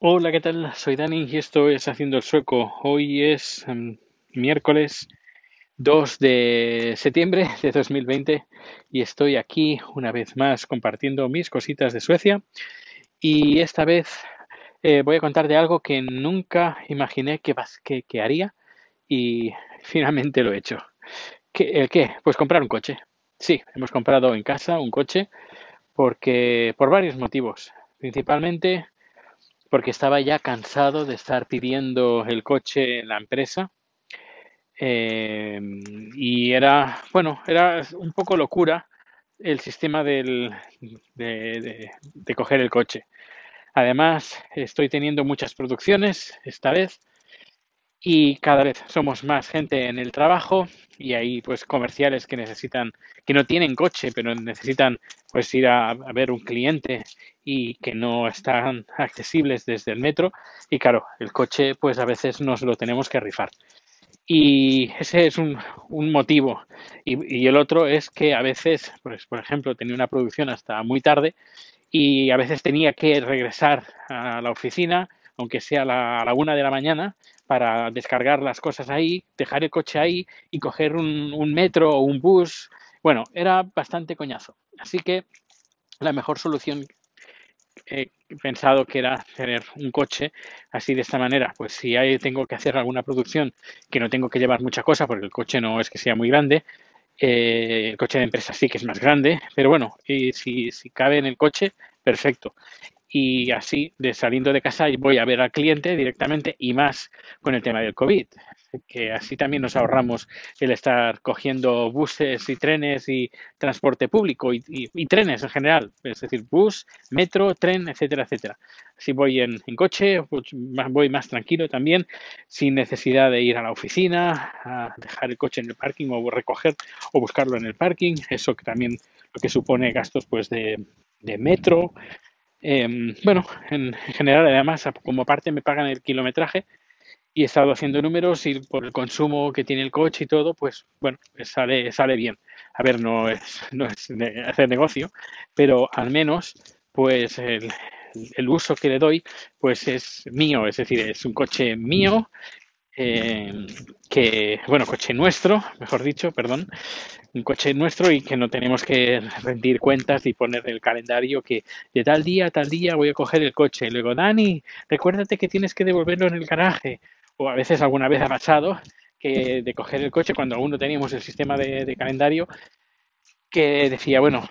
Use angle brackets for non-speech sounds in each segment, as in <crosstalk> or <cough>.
Hola, ¿qué tal? Soy Dani y esto es Haciendo el Sueco. Hoy es em, miércoles 2 de septiembre de 2020 y estoy aquí una vez más compartiendo mis cositas de Suecia y esta vez eh, voy a contar de algo que nunca imaginé que, que, que haría y finalmente lo he hecho. ¿Qué, el qué? Pues comprar un coche. Sí, hemos comprado en casa un coche porque por varios motivos. Principalmente porque estaba ya cansado de estar pidiendo el coche en la empresa eh, y era, bueno, era un poco locura el sistema del, de, de- de coger el coche. Además, estoy teniendo muchas producciones esta vez y cada vez somos más gente en el trabajo y hay pues comerciales que necesitan, que no tienen coche, pero necesitan pues ir a, ver un cliente y que no están accesibles desde el metro. Y claro, el coche pues a veces nos lo tenemos que rifar. Y ese es un, un motivo. Y, y el otro es que a veces, pues por ejemplo, tenía una producción hasta muy tarde y a veces tenía que regresar a la oficina, aunque sea a la, a la una de la mañana, para descargar las cosas ahí, dejar el coche ahí y coger un, un metro o un bus. Bueno, era bastante coñazo. Así que la mejor solución he pensado que era tener un coche así de esta manera. Pues si hay, tengo que hacer alguna producción que no tengo que llevar mucha cosa, porque el coche no es que sea muy grande, eh, el coche de empresa sí que es más grande, pero bueno, y si, si cabe en el coche, perfecto y así de saliendo de casa voy a ver al cliente directamente y más con el tema del COVID, que así también nos ahorramos el estar cogiendo buses y trenes y transporte público y, y- trenes en general, es decir, bus, metro, tren, etcétera, etcétera. Así voy en, coche, pues, voy más tranquilo también, sin necesidad de ir a la oficina, a dejar el coche en el parking o recoger o buscarlo en el parking, eso que también lo que supone gastos pues de metro, Em, bueno, en, en general, además, como parte me pagan el kilometraje y he estado haciendo números y por el consumo que tiene el coche y todo, pues bueno, pues sale, sale bien. A ver, no es, no es hacer negocio, pero al menos, pues el, el uso que le doy, pues es mío, es decir, es un coche mío, eh, que, bueno, coche nuestro, mejor dicho, perdón, un coche nuestro y que no tenemos que rendir cuentas y poner el calendario que de tal día a tal día voy a coger el coche. Y luego, Dani, recuérdate que tienes que devolverlo en el garaje. O a veces alguna vez ha pasado que de coger el coche cuando aún no teníamos el sistema de, de calendario que decía, bueno,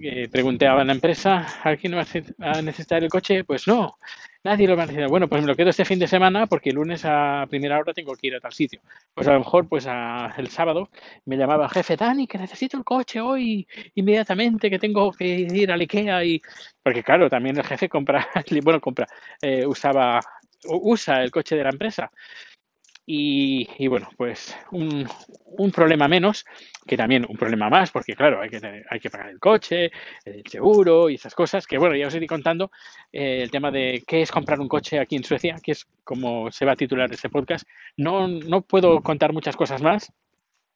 que pregunté a la empresa, ¿alguien va a necesitar el coche? Pues no, nadie lo va a necesitar. Bueno, pues me lo quedo este fin de semana porque el lunes a primera hora tengo que ir a tal sitio. Pues a lo mejor, pues a- el sábado me llamaba el jefe, Dani, que necesito el coche hoy inmediatamente, que tengo que ir al IKEA y... Porque claro, también el jefe compra, <laughs> bueno, compra, eh, usaba, usa el coche de la empresa. Y, bueno, pues un, problema menos, que también un problema más, porque claro, hay que, hay que pagar el coche, el seguro y esas cosas, que bueno, ya os iré contando eh, el tema de qué es comprar un coche aquí en Suecia, que es como se va a titular este podcast. No, no puedo contar muchas cosas más.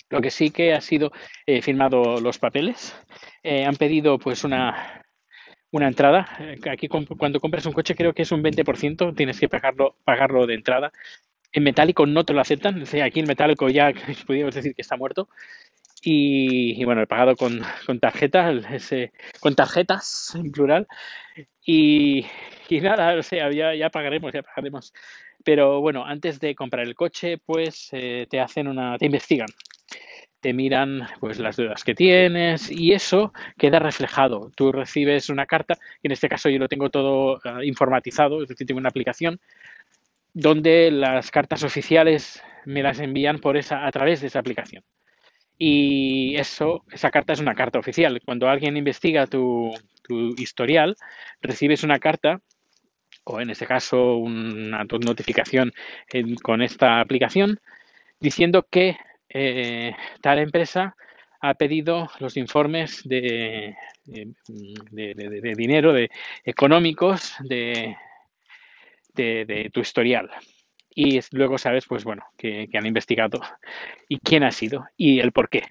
Lo que sí que ha sido eh, firmado los papeles. Eh, han pedido pues una, una entrada. Eh, Aquí cuando compras un coche creo que es un 20%, tienes que pagarlo, pagarlo de entrada en metálico no te lo aceptan. Aquí el metálico ya <laughs> podríamos decir que está muerto. Y, bueno, he pagado con, con tarjeta, el- ese, con tarjetas en plural. Y, y nada, o sea, ya, ya pagaremos, ya pagaremos. Pero bueno, antes de comprar el coche, pues eh, te hacen una, te investigan, te miran pues las deudas que tienes y eso queda reflejado. Tú recibes una carta, y en este caso yo lo tengo todo eh, informatizado, es decir, tengo una aplicación donde las cartas oficiales me las envían por esa, a través de esa aplicación. Y eso, esa carta es una carta oficial. Cuando alguien investiga tu, tu historial, recibes una carta, o en este caso una notificación en- con esta aplicación, diciendo que eh, tal empresa ha pedido los informes de, de, de- de- dinero, de económicos de, de- tu historial. Y luego sabes, pues bueno, que, han investigado y quién ha sido y el por qué.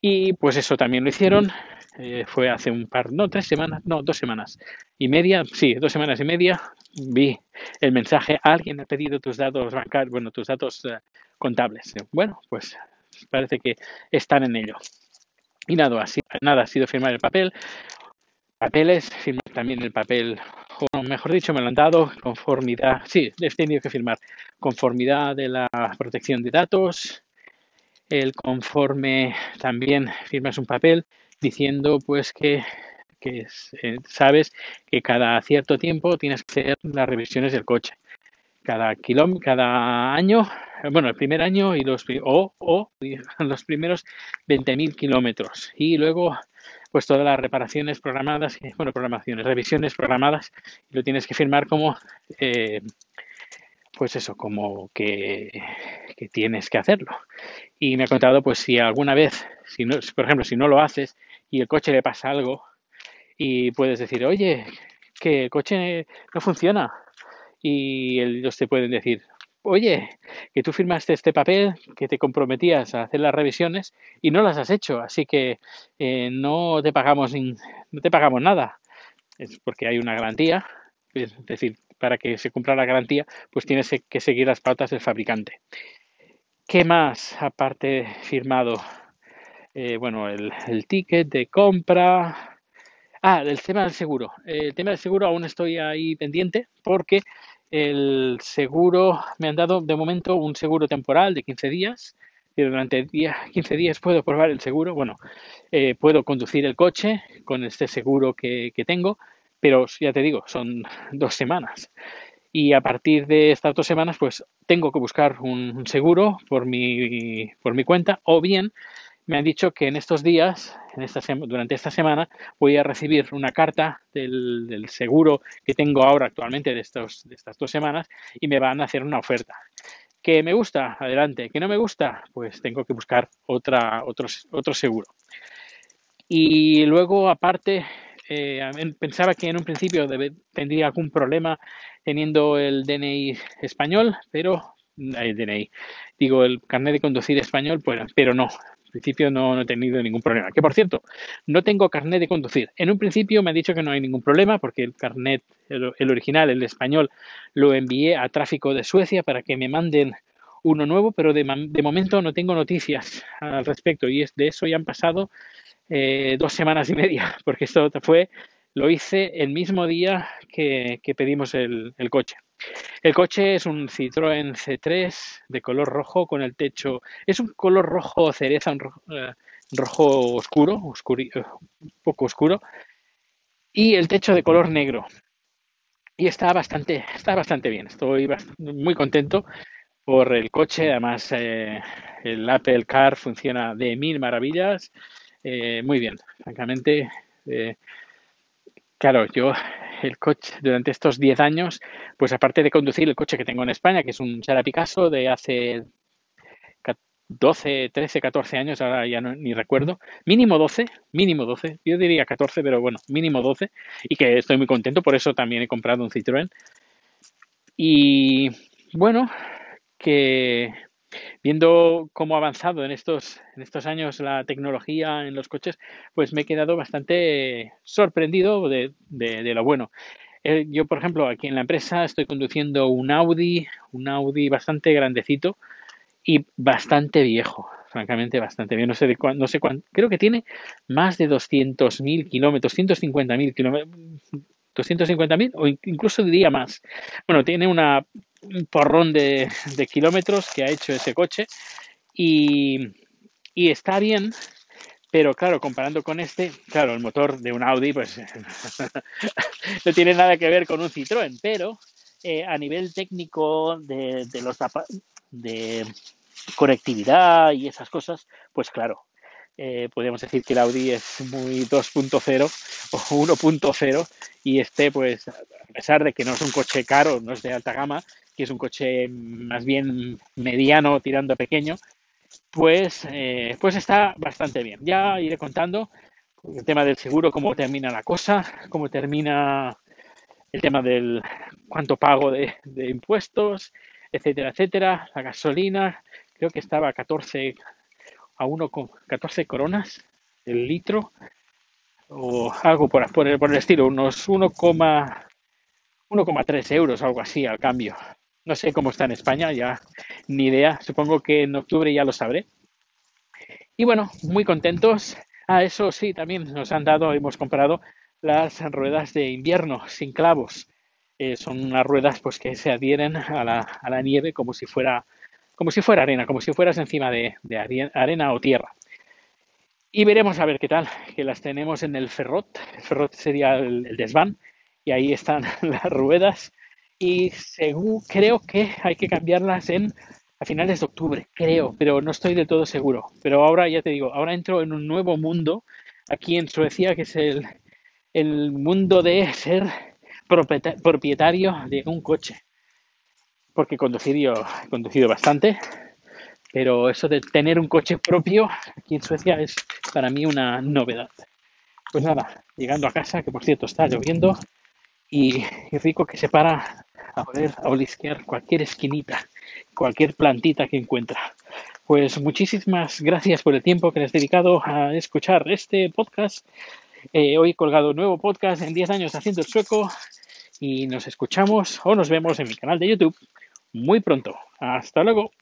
Y pues eso también lo hicieron eh, fue hace un par, no, tres semanas, no, dos semanas y media, sí, dos semanas y media, vi el mensaje, alguien ha pedido tus datos bancarios, bueno, tus datos eh, contables. Bueno, pues parece que están en ello. Y nada, así, nada, ha sido firmar el papel, papeles, firmar también el papel, o mejor dicho, me lo han dado, conformidad, sí, he tenido que firmar conformidad de la protección de datos, el conforme también firmas un papel diciendo pues que, que eh, sabes que cada cierto tiempo tienes que hacer las revisiones del coche. Cada kilómetro, cada año, bueno, el primer año y los o, o <laughs> los primeros 20.000 kilómetros. Y luego, pues todas las reparaciones programadas, bueno, programaciones, revisiones programadas, y lo tienes que firmar como eh, pues eso, como que, que, tienes que hacerlo. Y me ha contado, pues si alguna vez, si no, por ejemplo, si no lo haces y el coche le pasa algo y puedes decir, oye, que el coche no funciona. Y ellos te pueden decir, oye, que tú firmaste este papel, que te comprometías a hacer las revisiones y no las has hecho, así que eh, no te pagamos no te pagamos nada. Es porque hay una garantía, es decir, para que se cumpla la garantía, pues tienes que seguir las pautas del fabricante. ¿Qué más aparte firmado? Eh, bueno, el, ticket de compra. Ah, el tema del seguro. El tema del seguro aún estoy ahí pendiente porque el seguro me han dado de momento un seguro temporal de 15 días. Y durante 15 días puedo probar el seguro. Bueno, eh, puedo conducir el coche con este seguro que, que tengo, pero ya te digo, son dos semanas y a partir de estas dos semanas pues tengo que buscar un seguro por mi, por mi cuenta o bien me han dicho que en estos días, en esta durante esta semana, voy a recibir una carta del, del, seguro que tengo ahora actualmente de, estos, de estas dos semanas y me van a hacer una oferta. Que me gusta, adelante. Que no me gusta, pues tengo que buscar otra, otro, otro seguro. Y luego, aparte, eh, pensaba que en un principio tendría algún problema teniendo el DNI español, pero el DNI, digo el carnet de conducir español, pues, pero no. Principio no, he tenido ningún problema. Que por cierto, no tengo carnet de conducir. En un principio me han dicho que no hay ningún problema porque el carnet, el, original, el español, lo envié a tráfico de Suecia para que me manden uno nuevo, pero de, de momento no tengo noticias al respecto y es de eso ya han pasado eh, dos semanas y media, <laughs> porque esto fue, lo hice el mismo día que, pedimos el, coche. El coche es un Citroën C3 de color rojo con el techo, es un color rojo cereza, un rojo, eh, oscuro, eh, un poco oscuro, y el techo de color negro. Y está bastante, está bastante bien, estoy muy contento por el coche, además el Apple Car funciona de mil maravillas eh, muy bien, francamente. Eh, claro, yo el coche durante estos 10 años, pues aparte de conducir el coche que tengo en España, que es un Sara Picasso de hace 12, 13, 14 años, ahora ya no, ni recuerdo, mínimo 12, mínimo 12, yo diría 14, pero bueno, mínimo 12, y que estoy muy contento, por eso también he comprado un Citroën. Y bueno, que viendo cómo ha avanzado en estos, en estos años la tecnología en los coches, pues me he quedado bastante sorprendido de, de, lo bueno. Eh, yo, por ejemplo, aquí en la empresa estoy conduciendo un Audi, un Audi bastante grandecito y bastante viejo, francamente bastante bien. No sé de no sé cuánto, creo que tiene más de 200.000 kilómetros, 150.000 kilómetros, 250.000 o incluso diría más. Bueno, tiene una un porrón de, kilómetros que ha hecho ese coche y, está bien, pero claro, comparando con este, claro, el motor de un Audi pues <laughs> no tiene nada que ver con un Citroën, pero eh, a nivel técnico de, de los de conectividad y esas cosas, pues claro, eh, podríamos decir que el Audi es muy 2.0 o 1.0 y este pues a pesar de que no es un coche caro, no es de alta gama, que es un coche más bien mediano tirando pequeño, pues, eh, pues está bastante bien. Ya iré contando el tema del seguro, cómo termina la cosa, cómo termina el tema del cuánto pago de, impuestos, etcétera, etcétera. La gasolina, creo que estaba a 14 a 1 con 14 coronas el litro. o algo por, por, el, por el estilo, unos 1,3 euros, algo así al cambio. No sé cómo está en España, ya ni idea. Supongo que en octubre ya lo sabré. Y bueno, muy contentos. Ah, eso sí, también nos han dado, hemos comprado las ruedas de invierno sin clavos. Eh, son unas ruedas pues que se adhieren a la, a la, nieve como si fuera como si fuera arena, como si fueras encima de, arena o tierra. Y veremos a ver qué tal, que las tenemos en el Ferrot. El Ferrot sería el desván y ahí están <laughs> las ruedas y según creo que hay que cambiarlas en a finales de octubre, creo, pero no estoy del todo seguro. Pero ahora ya te digo, ahora entro en un nuevo mundo aquí en Suecia, que es el, el mundo de ser propietario de un coche. Porque he conducido, he conducido bastante, pero eso de tener un coche propio aquí en Suecia es para mí una novedad. Pues nada, llegando a casa, que por cierto está lloviendo, y rico que se para a poder olisquear cualquier esquinita, cualquier plantita que encuentra. Pues muchísimas gracias por el tiempo que le has dedicado a escuchar este podcast. Eh, hoy he colgado un nuevo podcast en 10 años haciendo el sueco y nos escuchamos o nos vemos en mi canal de YouTube muy pronto. Hasta luego.